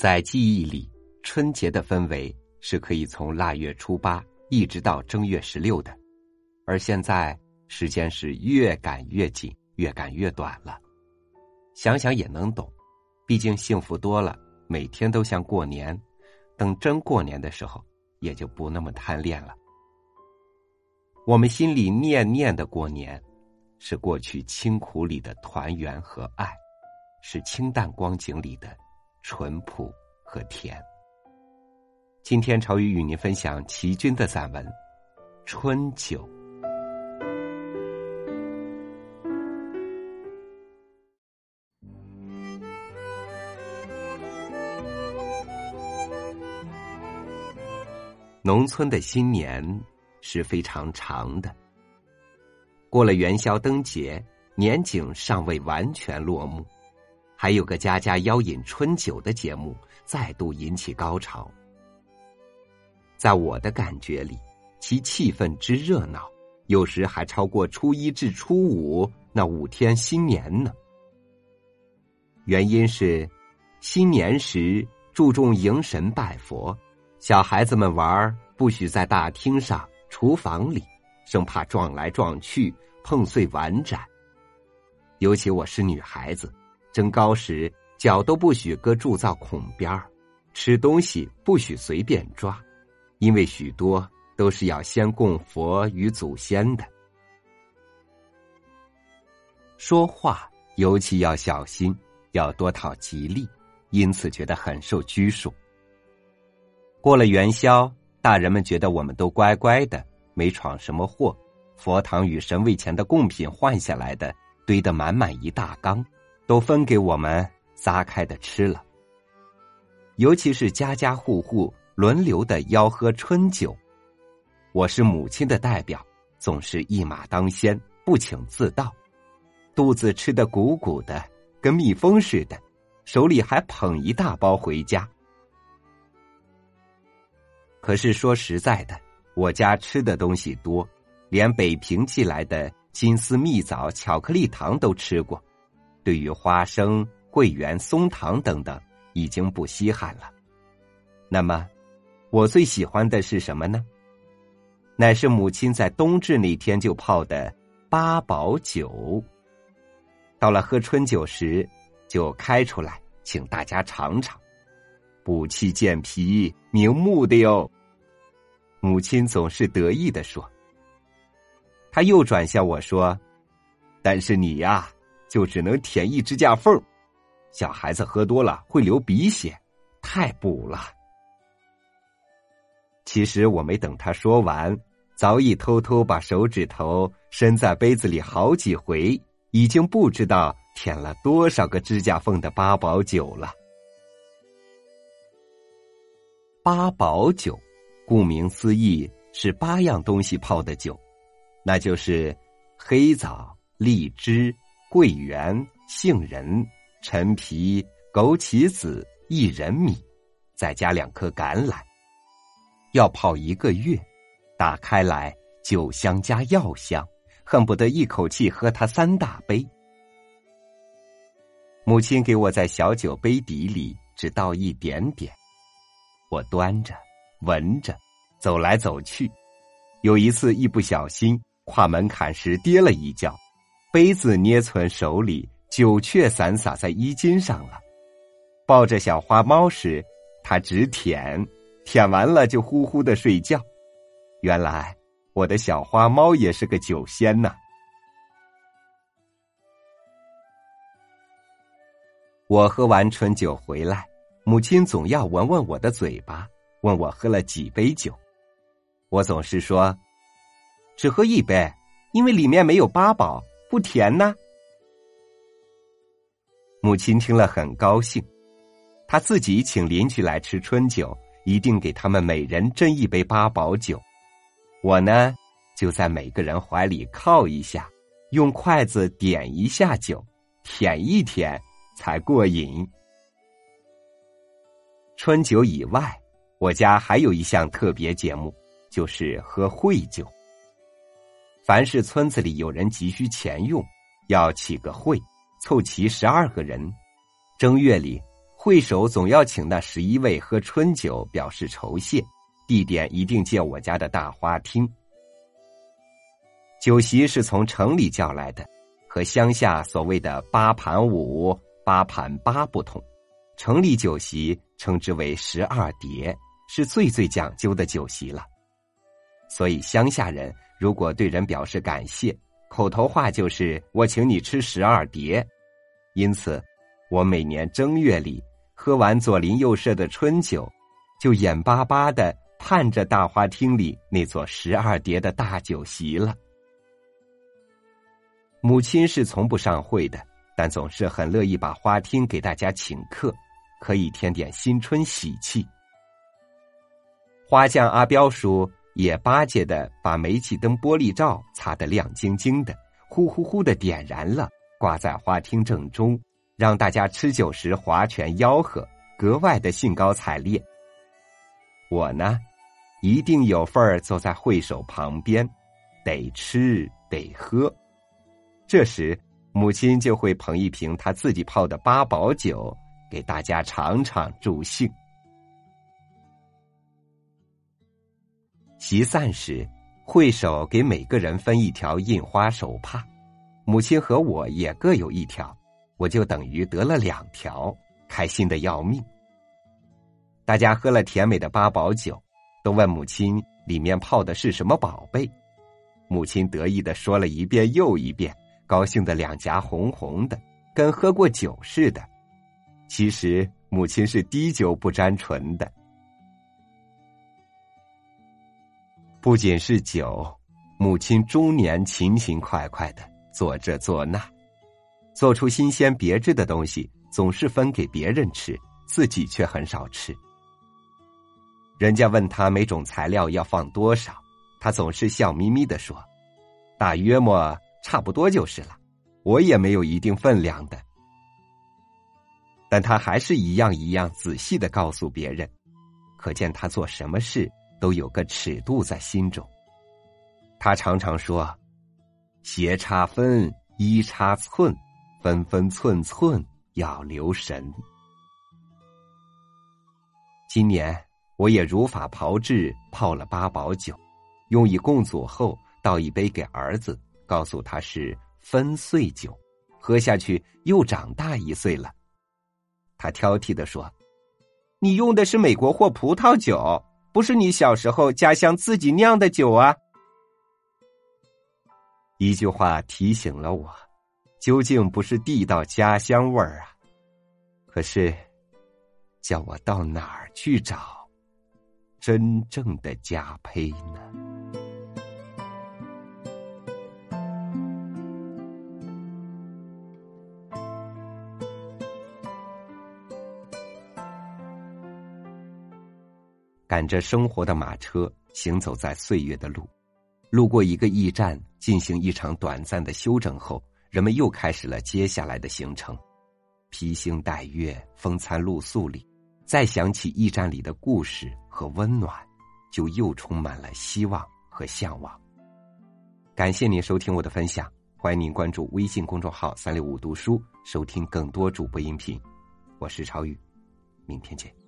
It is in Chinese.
在记忆里，春节的氛围是可以从腊月初八一直到正月十六的，而现在时间是越赶越紧，越赶越短了。想想也能懂，毕竟幸福多了，每天都像过年。等真过年的时候，也就不那么贪恋了。我们心里念念的过年，是过去清苦里的团圆和爱，是清淡光景里的。淳朴和甜。今天朝雨与您分享齐军的散文《春酒》。农村的新年是非常长的，过了元宵灯节，年景尚未完全落幕。还有个家家邀饮春酒的节目，再度引起高潮。在我的感觉里，其气氛之热闹，有时还超过初一至初五那五天新年呢。原因是，新年时注重迎神拜佛，小孩子们玩不许在大厅上、厨房里，生怕撞来撞去碰碎碗盏。尤其我是女孩子。蒸糕时，脚都不许搁铸造孔边儿；吃东西不许随便抓，因为许多都是要先供佛与祖先的。说话尤其要小心，要多讨吉利，因此觉得很受拘束。过了元宵，大人们觉得我们都乖乖的，没闯什么祸。佛堂与神位前的贡品换下来的，堆得满满一大缸。都分给我们撒开的吃了，尤其是家家户户轮流的吆喝春酒，我是母亲的代表，总是一马当先，不请自到，肚子吃的鼓鼓的，跟蜜蜂似的，手里还捧一大包回家。可是说实在的，我家吃的东西多，连北平寄来的金丝蜜枣、巧克力糖都吃过。对于花生、桂圆、松糖等等，已经不稀罕了。那么，我最喜欢的是什么呢？乃是母亲在冬至那天就泡的八宝酒。到了喝春酒时，就开出来，请大家尝尝，补气健脾、明目的哟。母亲总是得意的说。他又转向我说：“但是你呀。”就只能舔一指甲缝小孩子喝多了会流鼻血，太补了。其实我没等他说完，早已偷偷把手指头伸在杯子里好几回，已经不知道舔了多少个指甲缝的八宝酒了。八宝酒，顾名思义是八样东西泡的酒，那就是黑枣、荔枝。桂圆、杏仁、陈皮、枸杞子、薏仁米，再加两颗橄榄，要泡一个月。打开来，酒香加药香，恨不得一口气喝它三大杯。母亲给我在小酒杯底里只倒一点点，我端着闻着，走来走去。有一次一不小心跨门槛时跌了一跤。杯子捏存手里，酒却散洒在衣襟上了。抱着小花猫时，它只舔，舔完了就呼呼的睡觉。原来我的小花猫也是个酒仙呐。我喝完春酒回来，母亲总要闻闻我的嘴巴，问我喝了几杯酒。我总是说，只喝一杯，因为里面没有八宝。不甜呢。母亲听了很高兴，她自己请邻居来吃春酒，一定给他们每人斟一杯八宝酒。我呢，就在每个人怀里靠一下，用筷子点一下酒，舔一舔才过瘾。春酒以外，我家还有一项特别节目，就是喝会酒。凡是村子里有人急需钱用，要起个会，凑齐十二个人。正月里会首总要请那十一位喝春酒，表示酬谢。地点一定借我家的大花厅。酒席是从城里叫来的，和乡下所谓的八盘五、八盘八不同。城里酒席称之为十二碟，是最最讲究的酒席了。所以乡下人如果对人表示感谢，口头话就是“我请你吃十二碟”。因此，我每年正月里喝完左邻右舍的春酒，就眼巴巴的。盼着大花厅里那座十二碟的大酒席了。母亲是从不上会的，但总是很乐意把花厅给大家请客，可以添点新春喜气。花匠阿彪叔也巴结的把煤气灯玻璃罩擦得亮晶晶的，呼呼呼的点燃了，挂在花厅正中，让大家吃酒时划拳吆喝，格外的兴高采烈。我呢？一定有份儿坐在会首旁边，得吃得喝。这时，母亲就会捧一瓶她自己泡的八宝酒给大家尝尝助兴。席散时，会首给每个人分一条印花手帕，母亲和我也各有一条，我就等于得了两条，开心的要命。大家喝了甜美的八宝酒。都问母亲里面泡的是什么宝贝，母亲得意的说了一遍又一遍，高兴的两颊红红的，跟喝过酒似的。其实母亲是滴酒不沾唇的。不仅是酒，母亲终年勤勤快快的做这做那，做出新鲜别致的东西，总是分给别人吃，自己却很少吃。人家问他每种材料要放多少，他总是笑眯眯的说：“大约么差不多就是了。”我也没有一定分量的，但他还是一样一样仔细的告诉别人，可见他做什么事都有个尺度在心中。他常常说：“斜差分，一差寸，分分寸寸要留神。”今年。我也如法炮制，泡了八宝酒，用以供祖后，倒一杯给儿子，告诉他是分岁酒，喝下去又长大一岁了。他挑剔的说：“你用的是美国货葡萄酒，不是你小时候家乡自己酿的酒啊。”一句话提醒了我，究竟不是地道家乡味儿啊。可是，叫我到哪儿去找？真正的佳胚呢？赶着生活的马车，行走在岁月的路，路过一个驿站，进行一场短暂的休整后，人们又开始了接下来的行程。披星戴月，风餐露宿里，再想起驿站里的故事。和温暖，就又充满了希望和向往。感谢您收听我的分享，欢迎您关注微信公众号“三六五读书”，收听更多主播音频。我是超宇，明天见。